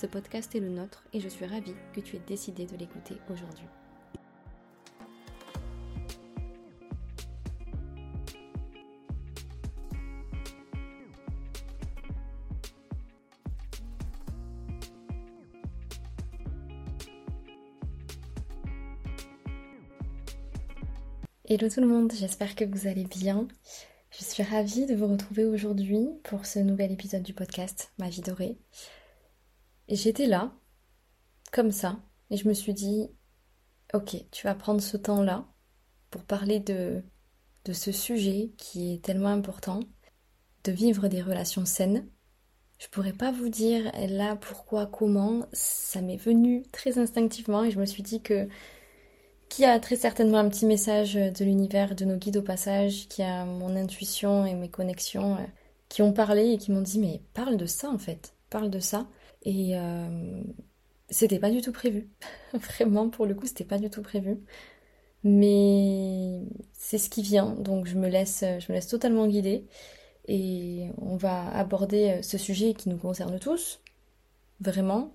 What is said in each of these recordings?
Ce podcast est le nôtre et je suis ravie que tu aies décidé de l'écouter aujourd'hui. Hello tout le monde, j'espère que vous allez bien. Je suis ravie de vous retrouver aujourd'hui pour ce nouvel épisode du podcast Ma vie dorée. Et j'étais là, comme ça, et je me suis dit, ok, tu vas prendre ce temps-là pour parler de, de ce sujet qui est tellement important, de vivre des relations saines. Je pourrais pas vous dire là pourquoi, comment, ça m'est venu très instinctivement et je me suis dit que qui a très certainement un petit message de l'univers, de nos guides au passage, qui a mon intuition et mes connexions, euh, qui ont parlé et qui m'ont dit mais parle de ça en fait, parle de ça. Et euh, c'était pas du tout prévu. Vraiment, pour le coup, c'était pas du tout prévu. Mais c'est ce qui vient, donc je me laisse, je me laisse totalement guider. Et on va aborder ce sujet qui nous concerne tous, vraiment.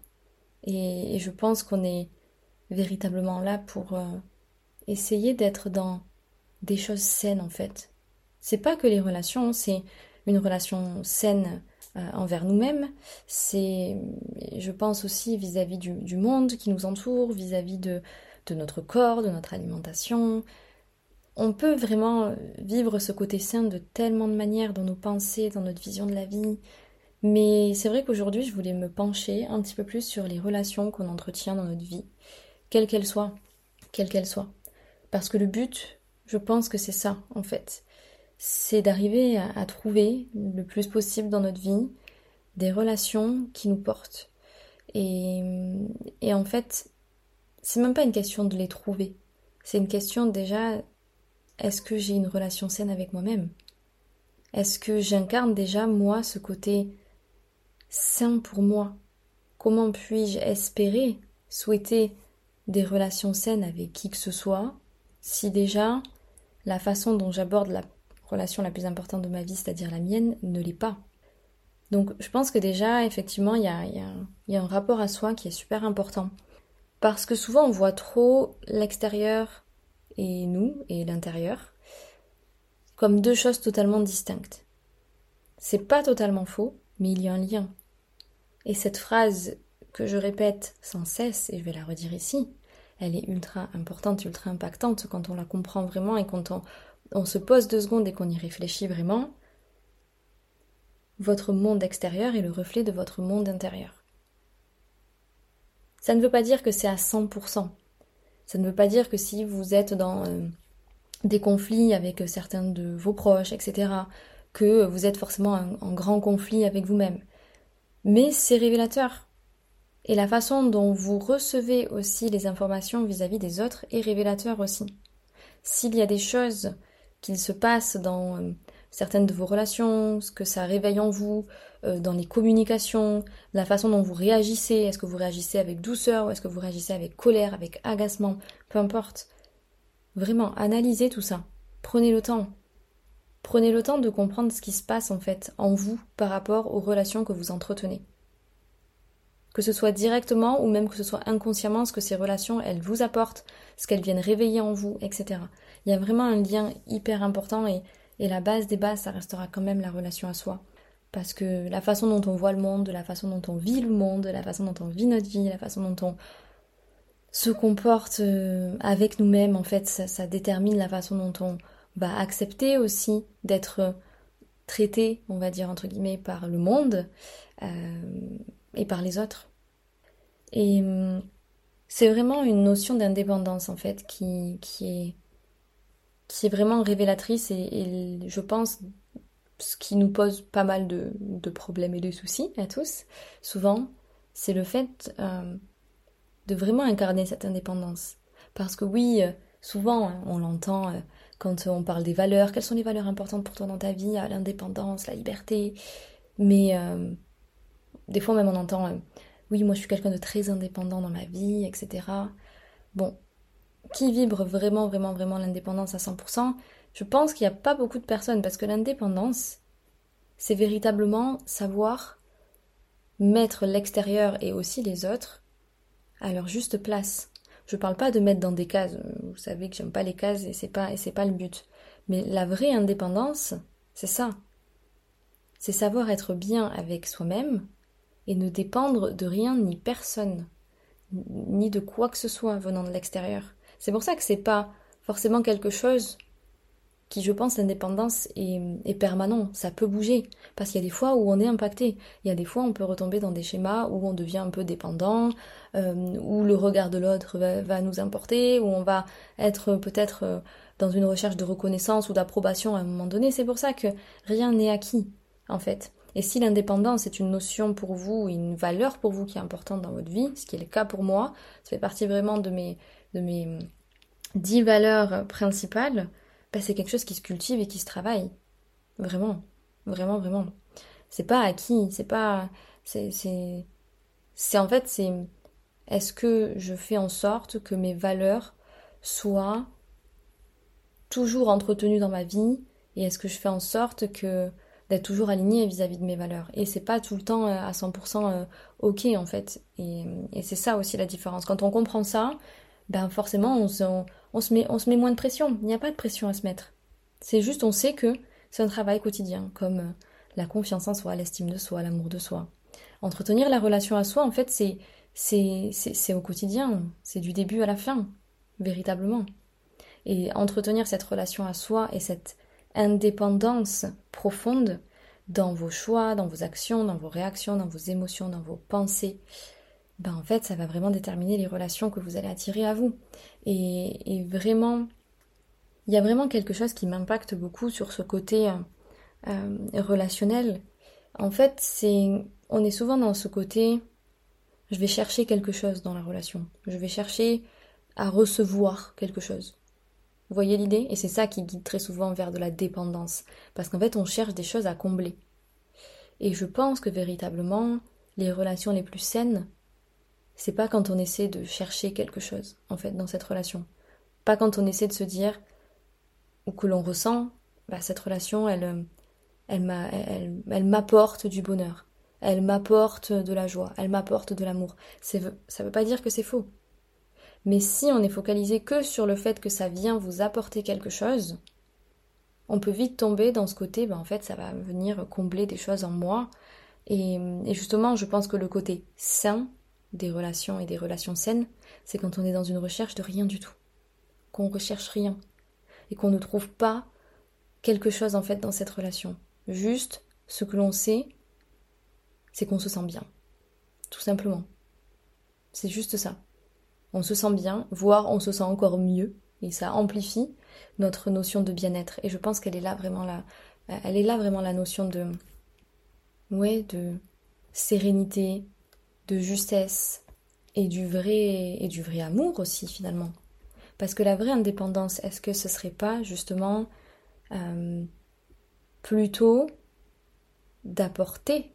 Et, je pense qu'on est véritablement là pour euh, essayer d'être dans des choses saines en fait. C'est pas que les relations, c'est une relation saine euh, envers nous-mêmes, c'est, je pense aussi vis-à-vis du, monde qui nous entoure, vis-à-vis de, de notre corps, de notre alimentation. On peut vraiment vivre ce côté sain de tellement de manières dans nos pensées, dans notre vision de la vie. Mais c'est vrai qu'aujourd'hui, je voulais me pencher un petit peu plus sur les relations qu'on entretient dans notre vie quelle qu'elle soit, quelle qu'elle soit. Parce que le but, je pense que c'est ça, en fait. C'est d'arriver à, trouver le plus possible dans notre vie des relations qui nous portent. Et, et en fait, c'est même pas une question de les trouver. C'est une question déjà, est-ce que j'ai une relation saine avec moi-même? Est-ce que j'incarne déjà, moi, ce côté sain pour moi? Comment puis-je espérer, souhaiter des relations saines avec qui que ce soit, si déjà la façon dont j'aborde la relation la plus importante de ma vie, c'est-à-dire la mienne, ne l'est pas. Donc je pense que déjà, effectivement, il y a, un rapport à soi qui est super important. Parce que souvent on voit trop l'extérieur et nous, et l'intérieur, comme deux choses totalement distinctes. C'est pas totalement faux, mais il y a un lien. Et cette phrase que je répète sans cesse, et je vais la redire ici, elle est ultra importante, ultra impactante quand on la comprend vraiment et quand on, se pose deux secondes et qu'on y réfléchit vraiment. Votre monde extérieur est le reflet de votre monde intérieur. Ça ne veut pas dire que c'est à 100%. Ça ne veut pas dire que si vous êtes dans euh, des conflits avec certains de vos proches, etc., que vous êtes forcément en grand conflit avec vous-même. Mais c'est révélateur. Et la façon dont vous recevez aussi les informations vis-à-vis des autres est révélateur aussi. S'il y a des choses qui se passent dans euh, certaines de vos relations, ce que ça réveille en vous, euh, dans les communications, la façon dont vous réagissez, est-ce que vous réagissez avec douceur ou est-ce que vous réagissez avec colère, avec agacement, peu importe. Vraiment, analysez tout ça. Prenez le temps. Prenez le temps de comprendre ce qui se passe en fait en vous par rapport aux relations que vous entretenez que ce soit directement ou même que ce soit inconsciemment, ce que ces relations, elles vous apportent, ce qu'elles viennent réveiller en vous, etc. Il y a vraiment un lien hyper important et, et la base des bases, ça restera quand même la relation à soi. Parce que la façon dont on voit le monde, la façon dont on vit le monde, la façon dont on vit notre vie, la façon dont on se comporte euh, avec nous-mêmes, en fait, ça, détermine la façon dont on va accepter aussi d'être traité, on va dire entre guillemets, par le monde. Euh, et par les autres. Et hum, c'est vraiment une notion d'indépendance en fait qui, qui, est, qui est vraiment révélatrice et, je pense ce qui nous pose pas mal de, problèmes et de soucis à tous, souvent, c'est le fait euh, de vraiment incarner cette indépendance. Parce que oui, euh, souvent, hein, on l'entend euh, quand on parle des valeurs, quelles sont les valeurs importantes pour toi dans ta vie, l'indépendance, la liberté. Mais des fois même on entend, oui, moi je suis quelqu'un de très indépendant dans ma vie, etc. Bon, qui vibre vraiment, vraiment, vraiment l'indépendance à 100%, je pense qu'il n'y a pas beaucoup de personnes parce que l'indépendance, c'est véritablement savoir mettre l'extérieur et aussi les autres à leur juste place. Je parle pas de mettre dans des cases, vous savez que j'aime pas les cases et c'est pas et c'est pas le but. Mais la vraie indépendance, c'est ça. C'est savoir être bien avec soi-même et ne dépendre de rien ni personne, ni de quoi que ce soit venant de l'extérieur. C'est pour ça que c'est pas forcément quelque chose qui, je pense, l'indépendance est, permanent. Ça peut bouger. Parce qu'il y a des fois où on est impacté. Il y a des fois où on peut retomber dans des schémas où on devient un peu dépendant, euh, où le regard de l'autre va, nous importer, où on va être peut-être euh, dans une recherche de reconnaissance ou d'approbation à un moment donné. C'est pour ça que rien n'est acquis, en fait. Et si l'indépendance est une notion pour vous, une valeur pour vous qui est importante dans votre vie, ce qui est le cas pour moi, ça fait partie vraiment de mes, de mes dix valeurs principales, bah, c'est quelque chose qui se cultive et qui se travaille. Vraiment. Vraiment, vraiment. C'est pas acquis, c'est pas. C'est. C'est en fait, c'est. Est-ce que je fais en sorte que mes valeurs soient toujours entretenues dans ma vie et est-ce que je fais en sorte que d'être toujours alignée vis-à-vis de mes valeurs? Et c'est pas tout le temps euh, à 100% euh, ok en fait et, et c'est ça aussi la différence quand on comprend ça ben forcément on se, on, se met, on se met moins de pression. Il n'y a pas de pression à se mettre. C'est juste on sait que c'est un travail quotidien, comme euh, la confiance en soi, l'estime de soi, l'amour de soi. Entretenir la relation à soi, en fait, c'est c'est au quotidien, c'est du début à la fin, véritablement. Et entretenir cette relation à soi et cette indépendance profonde dans vos choix, dans vos actions, dans vos réactions, dans vos émotions, dans vos pensées, ben en fait, ça va vraiment déterminer les relations que vous allez attirer à vous. Et, vraiment, il y a vraiment quelque chose qui m'impacte beaucoup sur ce côté euh, euh, relationnel. En fait, c'est, on est souvent dans ce côté, je vais chercher quelque chose dans la relation. Je vais chercher à recevoir quelque chose. Vous voyez l'idée? Et c'est ça qui guide très souvent vers de la dépendance. Parce qu'en fait, on cherche des choses à combler. Et je pense que véritablement, les relations les plus saines, c'est pas quand on essaie de chercher quelque chose, en fait, dans cette relation. Pas quand on essaie de se dire, ou que l'on ressent, bah, cette relation, elle, euh, elle, m'apporte du bonheur, elle m'apporte de la joie, elle m'apporte de l'amour. Ça veut pas dire que c'est faux. Mais si on est focalisé que sur le fait que ça vient vous apporter quelque chose, on peut vite tomber dans ce côté, bah, en fait, ça va venir combler des choses en moi. Et, et justement, je pense que le côté sain des relations et des relations saines, c'est quand on est dans une recherche de rien du tout, qu'on recherche rien et qu'on ne trouve pas quelque chose en fait dans cette relation. Juste ce que l'on sait, c'est qu'on se sent bien, tout simplement. C'est juste ça. On se sent bien, voire on se sent encore mieux, et ça amplifie notre notion de bien-être. Et je pense qu'elle est là vraiment la, elle est là vraiment la notion de, ouais, de sérénité, de justesse et du vrai et du vrai amour aussi finalement. Parce que la vraie indépendance, est-ce que ce serait pas justement euh, plutôt d'apporter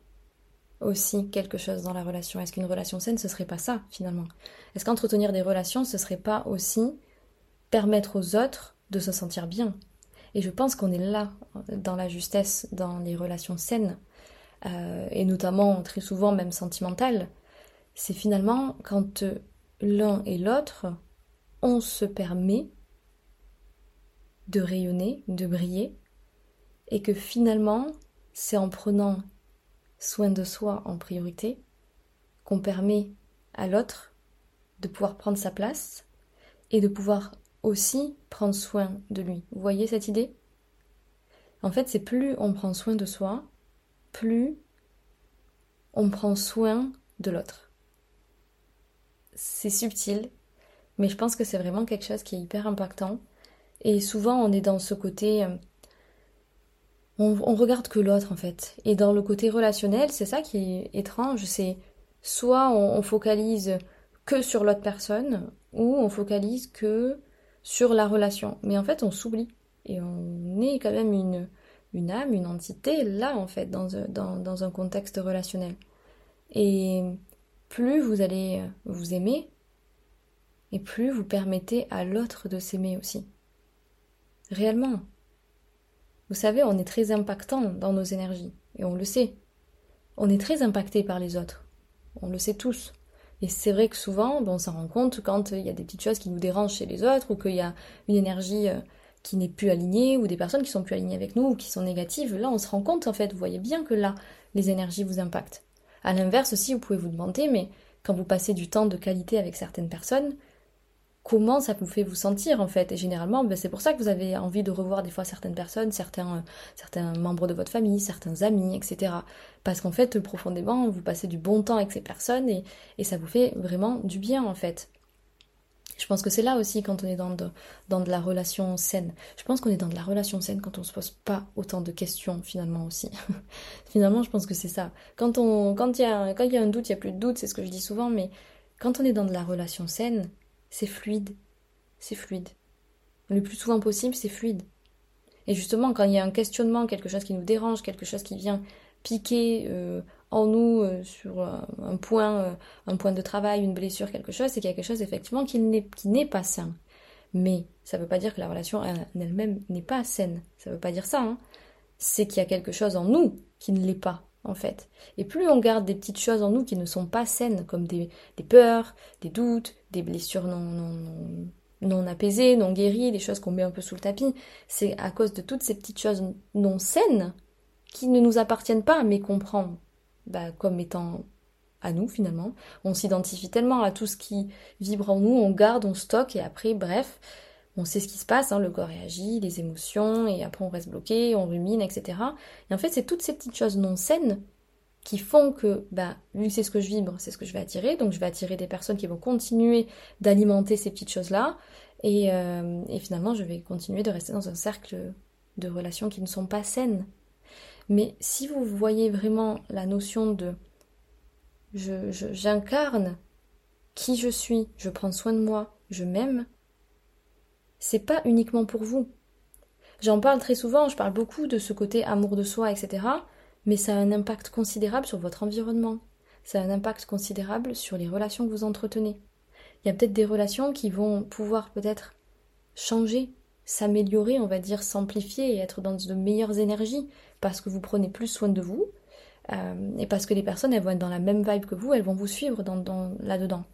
aussi quelque chose dans la relation? Est-ce qu'une relation saine, ce serait pas ça finalement? Est-ce qu'entretenir des relations, ce serait pas aussi permettre aux autres de se sentir bien? Et je pense qu'on est là dans la justesse, dans les relations saines, euh, et notamment très souvent même sentimentales, c'est finalement quand euh, l'un et l'autre, on se permet de rayonner, de briller, et que finalement, c'est en prenant soin de soi en priorité qu'on permet à l'autre de pouvoir prendre sa place et de pouvoir aussi prendre soin de lui. Vous voyez cette idée? En fait, c'est plus on prend soin de soi, plus on prend soin de l'autre c'est subtil, mais je pense que c'est vraiment quelque chose qui est hyper impactant. Et souvent, on est dans ce côté. Euh, on, regarde que l'autre, en fait. Et dans le côté relationnel, c'est ça qui est étrange, c'est soit on, focalise que sur l'autre personne, ou on focalise que sur la relation. Mais en fait, on s'oublie. Et on est quand même une, une âme, une entité là, en fait, dans, dans, dans un contexte relationnel. Et plus vous allez vous aimer, et plus vous permettez à l'autre de s'aimer aussi. Réellement. Vous savez, on est très impactant dans nos énergies, et on le sait. On est très impacté par les autres. On le sait tous. Et c'est vrai que souvent, on s'en rend compte quand il y a des petites choses qui nous dérangent chez les autres, ou qu'il y a une énergie euh, qui n'est plus alignée, ou des personnes qui sont plus alignées avec nous, ou qui sont négatives. Là, on se rend compte, en fait, vous voyez bien que là, les énergies vous impactent. À l'inverse aussi, vous pouvez vous demander, mais quand vous passez du temps de qualité avec certaines personnes, comment ça vous fait vous sentir en fait? Et généralement, ben, c'est pour ça que vous avez envie de revoir des fois certaines personnes, certains, euh, membres de votre famille, certains amis, etc. Parce qu'en fait, profondément, vous passez du bon temps avec ces personnes et ça vous fait vraiment du bien en fait. Je pense que c'est là aussi quand on est dans de, dans de la relation saine. Je pense qu'on est dans de la relation saine quand on se pose pas autant de questions finalement aussi. finalement, je pense que c'est ça. Quand on, quand il y a, quand il y a un doute, il y a plus de doute, c'est ce que je dis souvent, mais quand on est dans de la relation saine, c'est fluide. C'est fluide. Le plus souvent possible, c'est fluide. Et justement, quand il y a un questionnement, quelque chose qui nous dérange, quelque chose qui vient piquer euh, en nous euh, sur un point, euh, un point de travail, une blessure, quelque chose, c'est quelque chose effectivement qui n'est pas sain. Mais ça ne veut pas dire que la relation en elle-même n'est pas saine. Ça ne veut pas dire ça. Hein. C'est qu'il y a quelque chose en nous qui ne l'est pas en fait. Et plus on garde des petites choses en nous qui ne sont pas saines, comme des, peurs, des doutes, des blessures non, non, non, apaisées, non guéries, des choses qu'on met un peu sous le tapis, c'est à cause de toutes ces petites choses non saines qui ne nous appartiennent pas, mais qu'on prend bah, comme étant à nous finalement. On s'identifie tellement à tout ce qui vibre en nous, on garde, on stocke, et après, bref, on sait ce qui se passe, hein, le corps réagit, les émotions, et après on reste bloqué, on rumine, etc. Et en fait, c'est toutes ces petites choses non saines qui font que, bah, vu que c'est ce que je vibre, c'est ce que je vais attirer, donc je vais attirer des personnes qui vont continuer d'alimenter ces petites choses-là, et, euh, et finalement, je vais continuer de rester dans un cercle de relations qui ne sont pas saines. Mais si vous voyez vraiment la notion de j'incarne qui je suis, je prends soin de moi, je m'aime, c'est pas uniquement pour vous. J'en parle très souvent, je parle beaucoup de ce côté amour de soi, etc. Mais ça a un impact considérable sur votre environnement. Ça a un impact considérable sur les relations que vous entretenez. Il y a peut-être des relations qui vont pouvoir peut-être changer, s'améliorer, on va dire, s'amplifier et être dans de meilleures énergies parce que vous prenez plus soin de vous euh, et parce que les personnes elles vont être dans la même vibe que vous, elles vont vous suivre dans, là-dedans.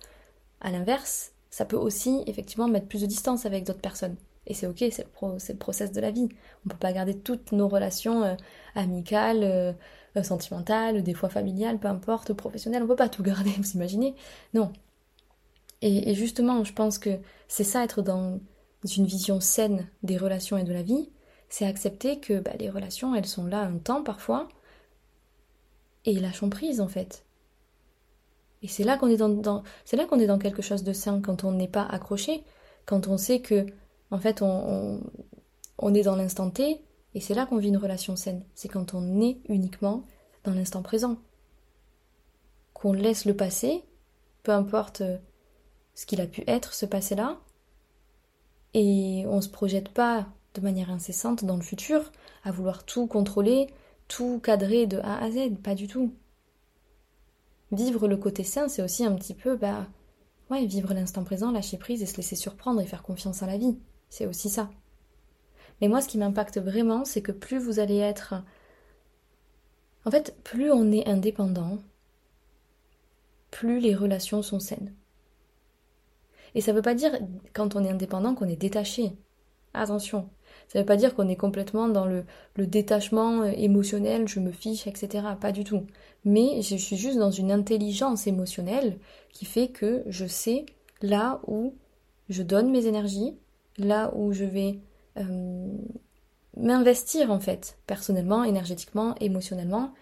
À l'inverse, ça peut aussi effectivement mettre plus de distance avec d'autres personnes. Et c'est ok, c'est le, process de la vie. On ne peut pas garder toutes nos relations euh, amicales, euh, sentimentales, des fois familiales, peu importe, professionnelles. On ne peut pas tout garder, vous imaginez Non. Et, justement, je pense que c'est ça être dans une vision saine des relations et de la vie, c'est accepter que bah, les relations, elles sont là un temps parfois, et lâchons prise en fait. Et c'est là qu'on est dans, c'est là qu'on est dans quelque chose de sain quand on n'est pas accroché, quand on sait que en fait on, on, est dans l'instant T et c'est là qu'on vit une relation saine. C'est quand on est uniquement dans l'instant présent. Qu'on laisse le passé, peu importe euh, ce qu'il a pu être ce passé-là, et on ne se projette pas de manière incessante dans le futur à vouloir tout contrôler, tout cadrer de A à Z, pas du tout. Vivre le côté sain, c'est aussi un petit peu, bah, ouais, vivre l'instant présent, lâcher prise et se laisser surprendre et faire confiance à la vie. C'est aussi ça. Mais moi, ce qui m'impacte vraiment, c'est que plus vous allez être. En fait, plus on est indépendant, plus les relations sont saines. Et ça ne veut pas dire, quand on est indépendant, qu'on est détaché. Attention, ça ne veut pas dire qu'on est complètement dans le, détachement euh, émotionnel, je me fiche, etc. Pas du tout. Mais je suis juste dans une intelligence émotionnelle qui fait que je sais là où je donne mes énergies, là où je vais euh, m'investir en fait, personnellement, énergétiquement, émotionnellement.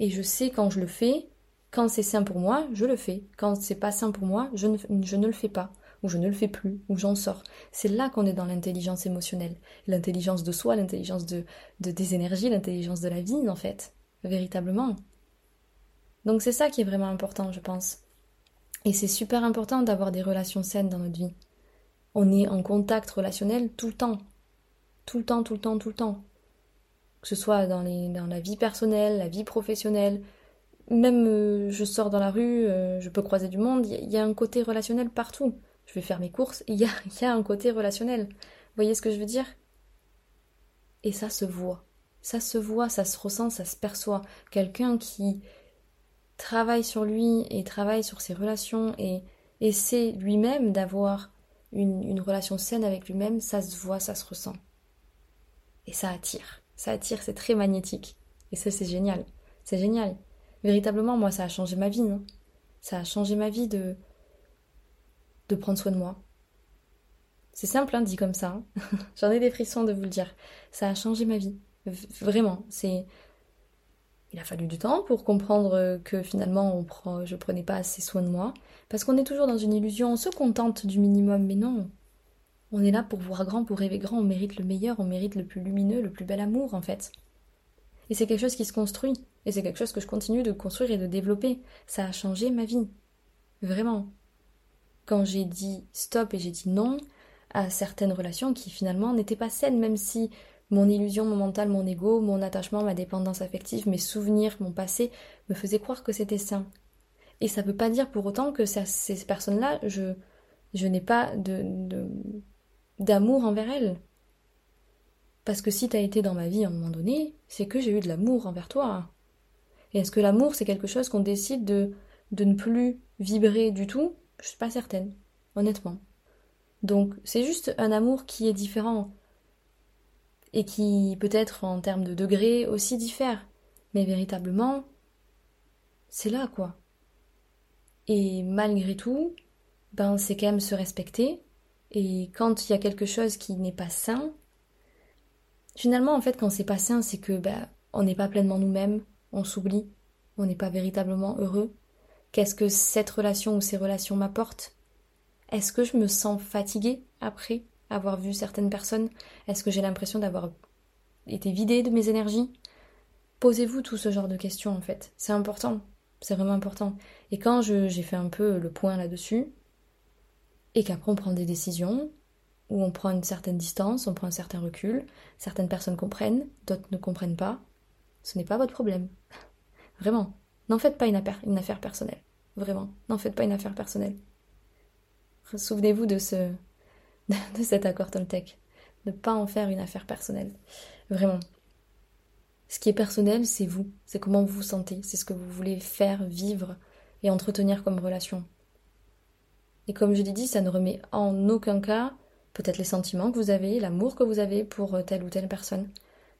Et je sais quand je le fais, quand c'est sain pour moi, je le fais. Quand c'est pas sain pour moi, je ne le fais pas ou je ne le fais plus, ou j'en sors. C'est là qu'on est dans l'intelligence émotionnelle, l'intelligence de soi, l'intelligence de, des énergies, l'intelligence de la vie, en fait, véritablement. Donc c'est ça qui est vraiment important, je pense. Et c'est super important d'avoir des relations saines dans notre vie. On est en contact relationnel tout le temps. Tout le temps, tout le temps, tout le temps. Que ce soit dans, la vie personnelle, la vie professionnelle, même euh, je sors dans la rue, euh, je peux croiser du monde, il y, a un côté relationnel partout. Je vais faire mes courses, il y a, un côté relationnel. Vous voyez ce que je veux dire? Et ça se voit. Ça se voit, ça se ressent, ça se perçoit. Quelqu'un qui travaille sur lui et travaille sur ses relations et essaie lui-même d'avoir une, une relation saine avec lui-même, ça se voit, ça se ressent. Et ça attire. Ça attire, c'est très magnétique. Et ça, c'est génial. C'est génial. Véritablement, moi, ça a changé ma vie, non Ça a changé ma vie de. De prendre soin de moi. C'est simple, hein, dit comme ça. Hein. J'en ai des frissons de vous le dire. Ça a changé ma vie. vraiment. C'est. Il a fallu du temps pour comprendre que finalement, on prend... je prenais pas assez soin de moi. Parce qu'on est toujours dans une illusion. On se contente du minimum, mais non. On est là pour voir grand, pour rêver grand. On mérite le meilleur, on mérite le plus lumineux, le plus bel amour, en fait. Et c'est quelque chose qui se construit. Et c'est quelque chose que je continue de construire et de développer. Ça a changé ma vie. Vraiment. Quand j'ai dit stop et j'ai dit non à certaines relations qui finalement n'étaient pas saines, même si mon illusion, mon mental, mon ego, mon attachement, ma dépendance affective, mes souvenirs, mon passé me faisaient croire que c'était sain. Et ça ne veut pas dire pour autant que ces personnes-là, je, n'ai pas de, d'amour envers elles. Parce que si tu as été dans ma vie à un moment donné, c'est que j'ai eu de l'amour envers toi. Et est-ce que l'amour, c'est quelque chose qu'on décide de, de ne plus vibrer du tout? Je suis pas certaine, honnêtement. Donc, c'est juste un amour qui est différent. Et qui, peut-être en termes de degré, aussi diffère. Mais véritablement, c'est là, quoi. Et malgré tout, ben, c'est quand même se respecter. Et quand il y a quelque chose qui n'est pas sain, finalement, en fait, quand c'est pas sain, c'est que ben, on n'est pas pleinement nous-mêmes, on s'oublie, on n'est pas véritablement heureux Qu'est-ce que cette relation ou ces relations m'apportent? Est-ce que je me sens fatiguée après avoir vu certaines personnes? Est-ce que j'ai l'impression d'avoir été vidée de mes énergies? Posez-vous tout ce genre de questions en fait. C'est important. C'est vraiment important. Et quand j'ai fait un peu le point là-dessus, et qu'après on prend des décisions, où on prend une certaine distance, on prend un certain recul, certaines personnes comprennent, d'autres ne comprennent pas, ce n'est pas votre problème. Vraiment. N'en faites pas une affaire, une affaire personnelle. Vraiment. N'en faites pas une affaire personnelle. Souvenez-vous de ce de cet accord Toltec. Ne pas en faire une affaire personnelle. Vraiment. Ce qui est personnel, c'est vous. C'est comment vous vous sentez. C'est ce que vous voulez faire, vivre et entretenir comme relation. Et comme je l'ai dit, ça ne remet en aucun cas peut-être les sentiments que vous avez, l'amour que vous avez pour telle ou telle personne.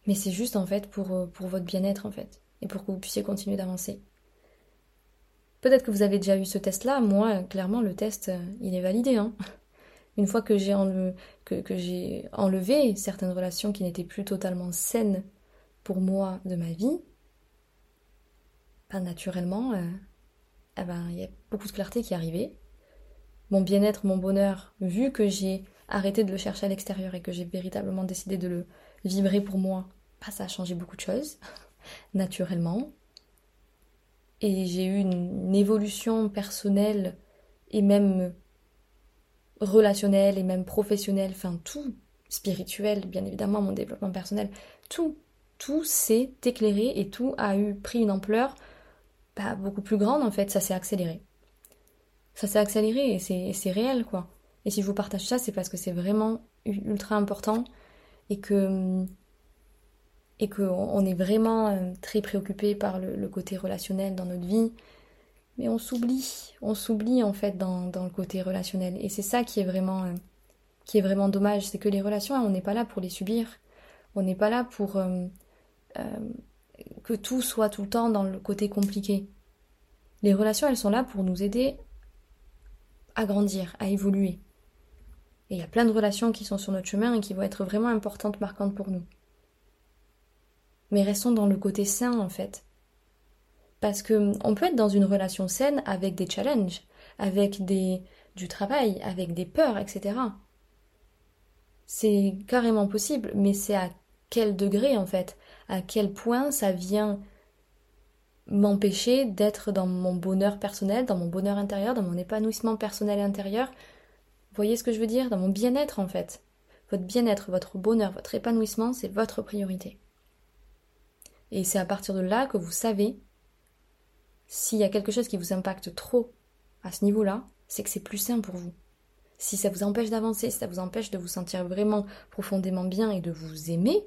Mais c'est juste en fait pour, pour votre bien-être en fait et pour que vous puissiez continuer d'avancer. Peut-être que vous avez déjà eu ce test-là, moi, clairement, le test, euh, il est validé. Hein. Une fois que j'ai enlevé, certaines relations qui n'étaient plus totalement saines pour moi de ma vie, ben, naturellement, euh, eh ben, il y a beaucoup de clarté qui est arrivée. Mon bien-être, mon bonheur, vu que j'ai arrêté de le chercher à l'extérieur et que j'ai véritablement décidé de le vibrer pour moi, ben, ça a changé beaucoup de choses naturellement. Et j'ai eu une, évolution personnelle et même relationnelle et même professionnelle, enfin tout, spirituel, bien évidemment, mon développement personnel, tout, tout s'est éclairé et tout a eu pris une ampleur bah, beaucoup plus grande en fait, ça s'est accéléré. Ça s'est accéléré et c'est réel quoi. Et si je vous partage ça, c'est parce que c'est vraiment ultra important et que hum, et qu'on est vraiment euh, très préoccupé par le, côté relationnel dans notre vie, mais on s'oublie, on s'oublie en fait dans, le côté relationnel. Et c'est ça qui est vraiment, euh, qui est vraiment dommage, c'est que les relations, on n'est pas là pour les subir, on n'est pas là pour euh, que tout soit tout le temps dans le côté compliqué. Les relations, elles sont là pour nous aider à grandir, à évoluer. Et il y a plein de relations qui sont sur notre chemin et qui vont être vraiment importantes, marquantes pour nous mais restons dans le côté sain en fait. Parce que on peut être dans une relation saine avec des challenges, avec des du travail, avec des peurs, etc. C'est carrément possible, mais c'est à quel degré en fait, à quel point ça vient m'empêcher d'être dans mon bonheur personnel, dans mon bonheur intérieur, dans mon épanouissement personnel intérieur? Voyez ce que je veux dire? Dans mon bien-être en fait. Votre bien-être, votre bonheur, votre épanouissement, c'est votre priorité. Et c'est à partir de là que vous savez s'il y a quelque chose qui vous impacte trop à ce niveau-là, c'est que c'est plus sain pour vous. Si ça vous empêche d'avancer, si ça vous empêche de vous sentir vraiment profondément bien et de vous aimer,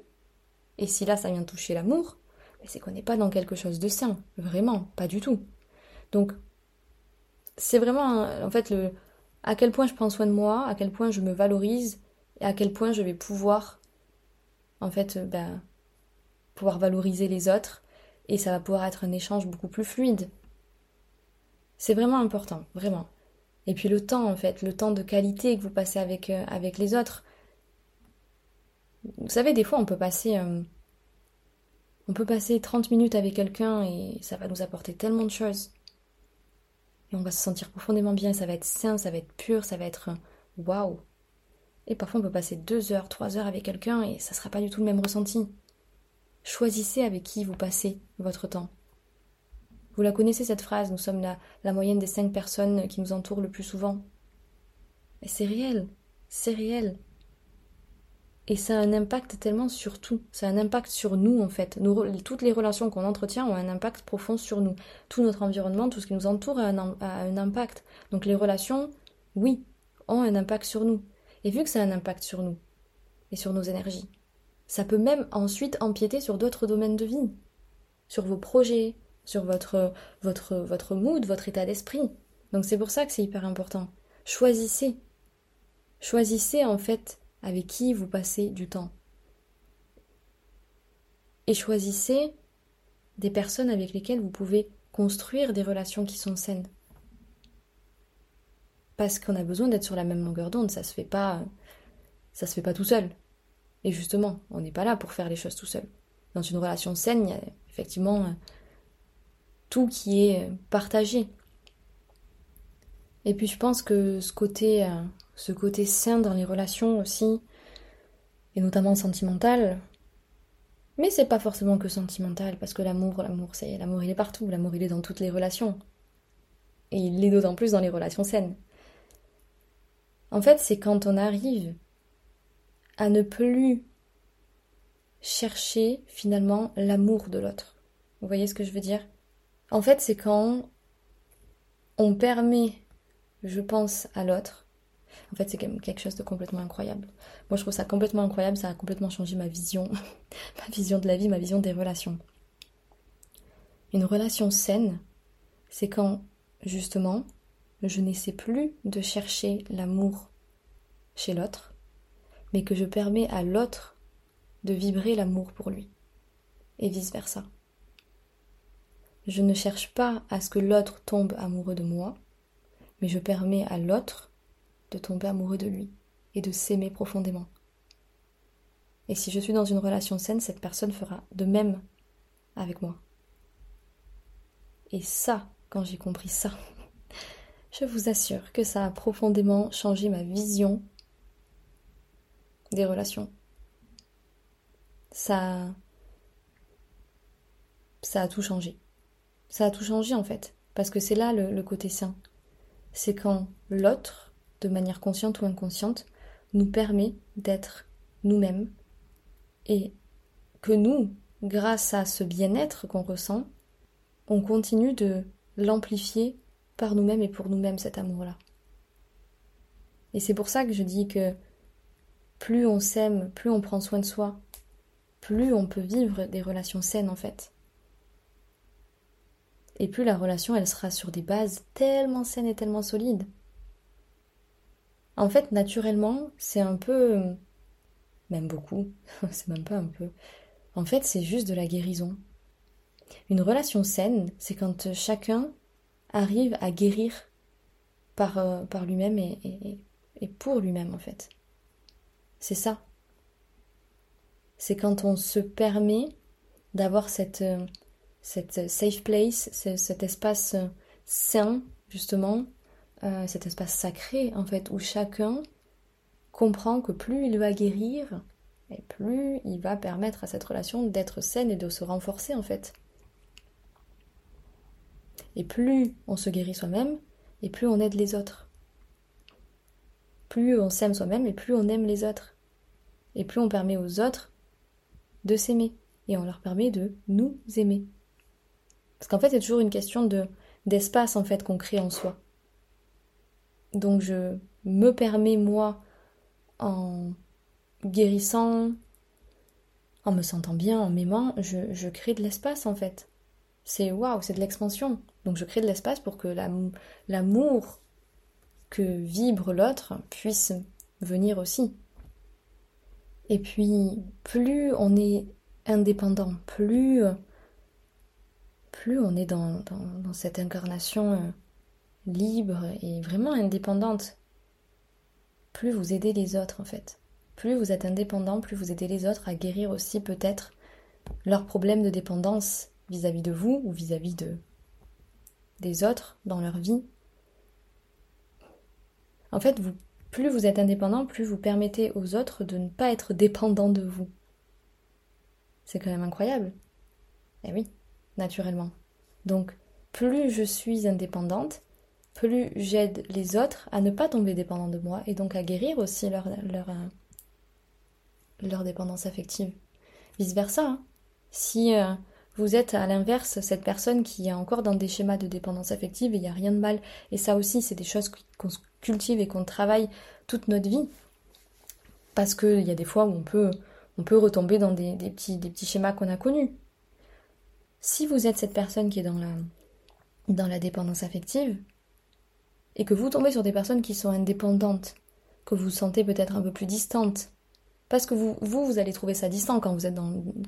et si là ça vient toucher l'amour, ben c'est qu'on n'est pas dans quelque chose de sain, vraiment, pas du tout. Donc, c'est vraiment en fait le à quel point je prends soin de moi, à quel point je me valorise et à quel point je vais pouvoir en fait ben, pouvoir valoriser les autres et ça va pouvoir être un échange beaucoup plus fluide. C'est vraiment important, vraiment. Et puis le temps, en fait, le temps de qualité que vous passez avec, euh, les autres. Vous savez, des fois, on peut passer. Euh, on peut passer 30 minutes avec quelqu'un et ça va nous apporter tellement de choses. Et on va se sentir profondément bien, ça va être sain, ça va être pur, ça va être waouh. Et parfois on peut passer 2 heures, 3 heures avec quelqu'un et ça sera pas du tout le même ressenti. Choisissez avec qui vous passez votre temps. Vous la connaissez cette phrase, nous sommes la, moyenne des cinq personnes qui nous entourent le plus souvent. Mais c'est réel, c'est réel. Et ça a un impact tellement sur tout. Ça a un impact sur nous en fait. toutes les relations qu'on entretient ont un impact profond sur nous. Tout notre environnement, tout ce qui nous entoure a un impact. Donc les relations, oui, ont un impact sur nous. Et vu que ça a un impact sur nous et sur nos énergies, ça peut même ensuite empiéter sur d'autres domaines de vie, sur vos projets, sur votre, votre, votre mood, votre état d'esprit. Donc c'est pour ça que c'est hyper important. Choisissez. Choisissez en fait avec qui vous passez du temps. Et choisissez des personnes avec lesquelles vous pouvez construire des relations qui sont saines. Parce qu'on a besoin d'être sur la même longueur d'onde, ça se fait pas ça se fait pas tout seul. Et justement, on n'est pas là pour faire les choses tout seul. Dans une relation saine, il y a effectivement euh, tout qui est euh, partagé. Et puis je pense que ce côté, euh, ce côté sain dans les relations aussi, et notamment sentimental, mais c'est pas forcément que sentimental, parce que l'amour, l'amour, c'est l'amour il est partout, l'amour il est dans toutes les relations. Et il l'est d'autant plus dans les relations saines. En fait, c'est quand on arrive à ne plus chercher finalement l'amour de l'autre. Vous voyez ce que je veux dire? En fait, c'est quand on permet, je pense, à l'autre. En fait, c'est quelque chose de complètement incroyable. Moi, je trouve ça complètement incroyable, ça a complètement changé ma vision, ma vision de la vie, ma vision des relations. Une relation saine, c'est quand, justement, je n'essaie plus de chercher l'amour chez l'autre, mais que je permets à l'autre de vibrer l'amour pour lui, et vice-versa. Je ne cherche pas à ce que l'autre tombe amoureux de moi, mais je permets à l'autre de tomber amoureux de lui et de s'aimer profondément. Et si je suis dans une relation saine, cette personne fera de même avec moi. Et ça, quand j'ai compris ça, je vous assure que ça a profondément changé ma vision des relations. Ça. Ça a tout changé. Ça a tout changé en fait. Parce que c'est là le, côté sain. C'est quand l'autre, de manière consciente ou inconsciente, nous permet d'être nous-mêmes et que nous, grâce à ce bien-être qu'on ressent, on continue de l'amplifier par nous-mêmes et pour nous-mêmes cet amour-là. Et c'est pour ça que je dis que plus on s'aime, plus on prend soin de soi, plus on peut vivre des relations saines en fait. Et plus la relation, elle sera sur des bases tellement saines et tellement solides. En fait, naturellement, c'est un peu... Même beaucoup, c'est même pas un peu. En fait, c'est juste de la guérison. Une relation saine, c'est quand chacun arrive à guérir par, euh, lui-même et pour lui-même, en fait. C'est ça. C'est quand on se permet d'avoir cette, euh, cette safe place, cet espace euh, sain, justement, euh, cet espace sacré, en fait, où chacun comprend que plus il va guérir, et plus il va permettre à cette relation d'être saine et de se renforcer, en fait. Et plus on se guérit soi-même, et plus on aide les autres. Plus on s'aime soi-même, et plus on aime les autres. Et plus on permet aux autres de s'aimer. Et on leur permet de nous aimer. Parce qu'en fait, c'est toujours une question de d'espace en fait qu'on crée en soi. Donc je me permets moi en guérissant, en me sentant bien, en m'aimant, je, je crée de l'espace en fait. C'est waouh, c'est de l'expansion. Donc je crée de l'espace pour que l'amour que vibre l'autre puisse venir aussi. Et puis, plus on est indépendant, plus, on est dans, cette incarnation euh, libre et vraiment indépendante, plus vous aidez les autres en fait. Plus vous êtes indépendant, plus vous aidez les autres à guérir aussi peut-être leurs problèmes de dépendance vis-à-vis de vous ou vis-à-vis de des autres dans leur vie. En fait, plus vous êtes indépendant, plus vous permettez aux autres de ne pas être dépendants de vous. C'est quand même incroyable. Eh oui, naturellement. Donc, plus je suis indépendante, plus j'aide les autres à ne pas tomber dépendants de moi et donc à guérir aussi leur, leur, euh, dépendance affective. Vice versa. Hein. Si euh, vous êtes à l'inverse cette personne qui est encore dans des schémas de dépendance affective, il n'y a rien de mal. Et ça aussi, c'est des choses qu'on cultive et qu'on travaille toute notre vie. Parce qu'il y a des fois où on peut, on peut retomber dans des, petits, des petits schémas qu'on a connus. Si vous êtes cette personne qui est dans la, dans la dépendance affective, et que vous tombez sur des personnes qui sont indépendantes, que vous sentez peut-être un peu plus distantes, parce que vous, vous, vous allez trouver ça distant quand vous êtes,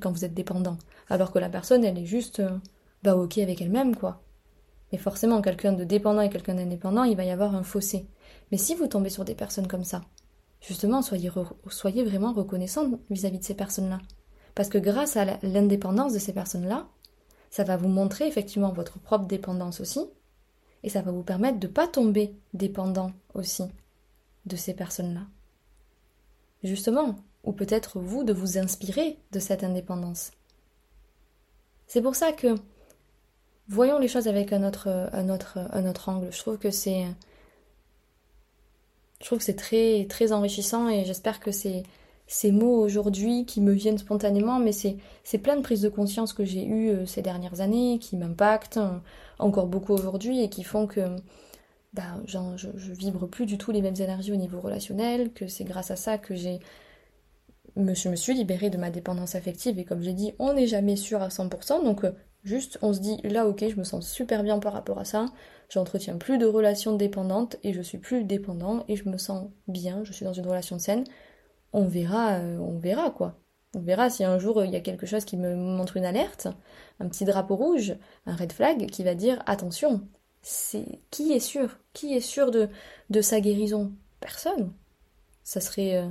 quand vous êtes dépendant. Alors que la personne, elle est juste euh, bah ok avec elle-même, quoi. Mais forcément, quelqu'un de dépendant et quelqu'un d'indépendant, il va y avoir un fossé. Mais si vous tombez sur des personnes comme ça, justement, soyez, soyez vraiment reconnaissant vis-à-vis de ces personnes-là. Parce que grâce à l'indépendance de ces personnes-là, ça va vous montrer effectivement votre propre dépendance aussi, et ça va vous permettre de ne pas tomber dépendant aussi de ces personnes-là. Justement, ou peut-être vous de vous inspirer de cette indépendance. C'est pour ça que voyons les choses avec un autre, un autre, angle. Je trouve que c'est je trouve que c'est très enrichissant et j'espère que c'est ces mots aujourd'hui qui me viennent spontanément, mais c'est, plein de prises de conscience que j'ai eues euh, ces dernières années, qui m'impactent euh, encore beaucoup aujourd'hui et qui font que bah, je, je vibre plus du tout les mêmes énergies au niveau relationnel, que c'est grâce à ça que j'ai je me suis libérée de ma dépendance affective et comme j'ai dit, on n'est jamais sûr à 100%, donc euh, juste on se dit là ok, je me sens super bien par rapport à ça, j'entretiens plus de relations dépendantes et je suis plus dépendant et je me sens bien, je suis dans une relation saine, on verra, euh, on verra quoi. On verra si un jour il y a quelque chose qui me montre une alerte, un petit drapeau rouge, un red flag qui va dire attention, c'est qui est sûr Qui est sûr de, de sa guérison? Personne. Ça serait euh,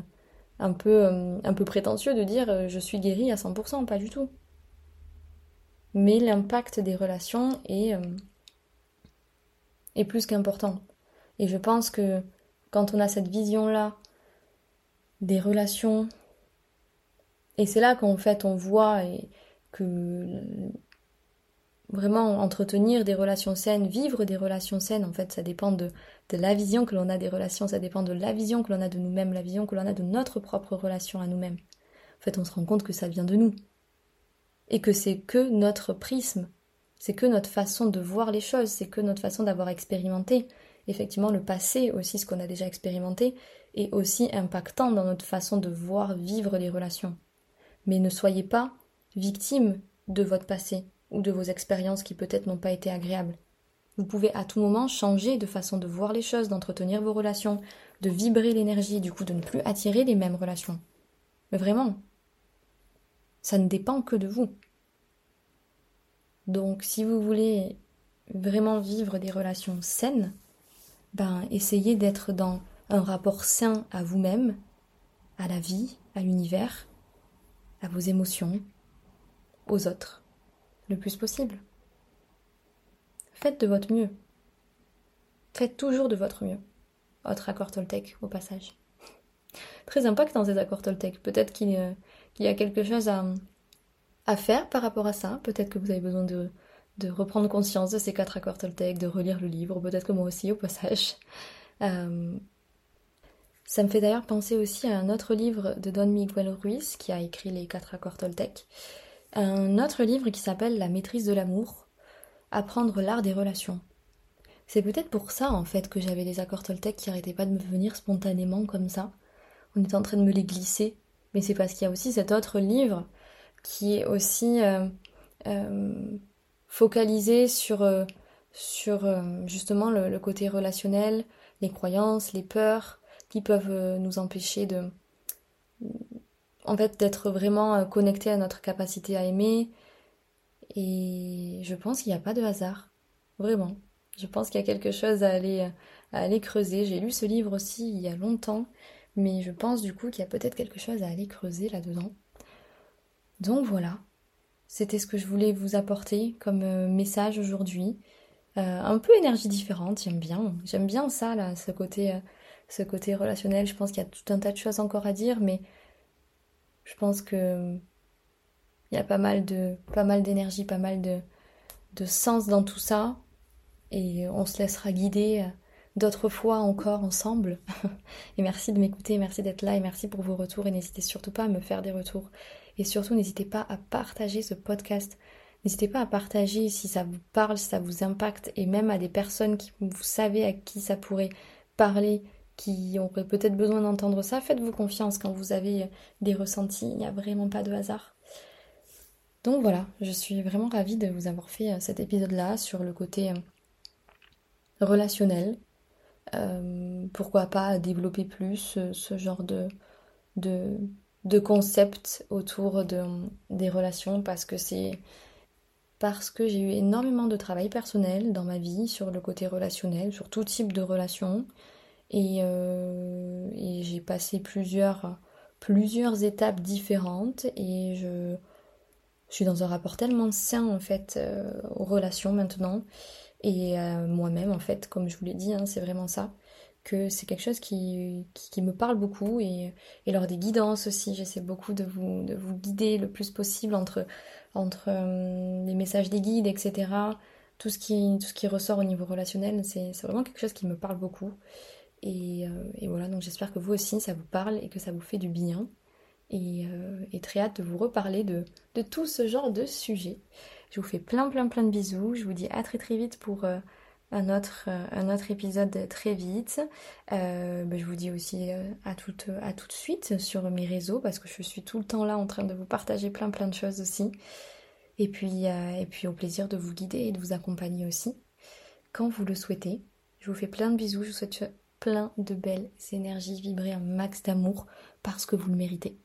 un peu, euh, un peu prétentieux de dire euh, je suis guérie à 100%, pas du tout. Mais l'impact des relations est, euh, est plus qu'important. Et je pense que quand on a cette vision-là des relations, et c'est là qu'en fait on voit et que vraiment entretenir des relations saines, vivre des relations saines, en fait, ça dépend de, de la vision que l'on a des relations, ça dépend de la vision que l'on a de nous-mêmes, la vision que l'on a de notre propre relation à nous-mêmes. En fait, on se rend compte que ça vient de nous. Et que c'est que notre prisme, c'est que notre façon de voir les choses, c'est que notre façon d'avoir expérimenté. Effectivement, le passé aussi, ce qu'on a déjà expérimenté, est aussi impactant dans notre façon de voir vivre les relations. Mais ne soyez pas victime de votre passé, ou de vos expériences qui peut-être n'ont pas été agréables. Vous pouvez à tout moment changer de façon de voir les choses, d'entretenir vos relations, de vibrer l'énergie, du coup de ne plus attirer les mêmes relations. Mais vraiment, ça ne dépend que de vous. Donc si vous voulez vraiment vivre des relations saines, ben essayez d'être dans un rapport sain à vous-même, à la vie, à l'univers, à vos émotions, aux autres le plus possible. Faites de votre mieux. Faites toujours de votre mieux. Autre accord Toltec au passage. Très impactant ces accords Toltec. Peut-être qu'il y a quelque chose à, à, faire par rapport à ça. Peut-être que vous avez besoin de, reprendre conscience de ces quatre accords Toltec, de relire le livre, peut-être que moi aussi au passage. Euh, ça me fait d'ailleurs penser aussi à un autre livre de Don Miguel Ruiz qui a écrit les quatre accords Toltec. Un autre livre qui s'appelle La maîtrise de l'amour, apprendre l'art des relations. C'est peut-être pour ça en fait que j'avais des accords Toltec qui arrêtaient pas de me venir spontanément comme ça. On était en train de me les glisser, mais c'est parce qu'il y a aussi cet autre livre qui est aussi euh, euh, focalisé sur, euh, justement le, côté relationnel, les croyances, les peurs qui peuvent nous empêcher de en fait d'être vraiment connectés à notre capacité à aimer. Et je pense qu'il n'y a pas de hasard. Vraiment. Je pense qu'il y a quelque chose à aller à aller creuser. J'ai lu ce livre aussi il y a longtemps mais je pense du coup qu'il y a peut-être quelque chose à aller creuser là-dedans donc voilà, c'était ce que je voulais vous apporter comme euh, message aujourd'hui. Euh, un peu énergie différente, j'aime bien. J'aime bien ça, là, ce côté, euh, ce côté relationnel. Je pense qu'il y a tout un tas de choses encore à dire, mais je pense que il y a pas mal de pas mal d'énergie, pas mal de, de sens dans tout ça. Et on se laissera guider d'autres fois encore ensemble. et merci de m'écouter, merci d'être là et merci pour vos retours. Et n'hésitez surtout pas à me faire des retours et surtout, n'hésitez pas à partager ce podcast. N'hésitez pas à partager si ça vous parle, si ça vous impacte, et même à des personnes qui vous savez à qui ça pourrait parler, qui auraient peut-être besoin d'entendre ça. Faites-vous confiance quand vous avez des ressentis. Il n'y a vraiment pas de hasard. Donc voilà, je suis vraiment ravie de vous avoir fait euh, cet épisode-là sur le côté euh, relationnel. Euh, pourquoi pas développer plus ce genre de, de, de concepts autour de, des relations parce que c'est parce que j'ai eu énormément de travail personnel dans ma vie sur le côté relationnel, sur tout type de relations. Et, euh, et j'ai passé plusieurs, plusieurs étapes différentes et je, suis dans un rapport tellement sain en fait euh, aux relations maintenant. Et euh, moi-même en fait, comme je vous l'ai dit, hein, c'est vraiment ça que c'est quelque chose qui, qui, me parle beaucoup et, et, lors des guidances aussi, j'essaie beaucoup de vous, de vous guider le plus possible entre, entre euh, les messages des guides, etc. Tout ce qui, tout ce qui ressort au niveau relationnel, c'est vraiment quelque chose qui me parle beaucoup. Et, euh, et voilà, donc j'espère que vous aussi, ça vous parle et que ça vous fait du bien. Et, euh, et très hâte de vous reparler de, de, tout ce genre de sujets. Je vous fais plein plein plein de bisous. Je vous dis à très très vite pour un autre, euh, un autre épisode très vite. Euh, bah, je vous dis aussi euh, à, tout, à tout de suite sur mes réseaux parce que je suis tout le temps là en train de vous partager plein plein de choses aussi. Et puis, et puis au plaisir de vous guider et de vous accompagner aussi quand vous le souhaitez. Je vous fais plein de bisous, je vous souhaite plein de belles énergies, vibrer un max d'amour parce que vous le méritez.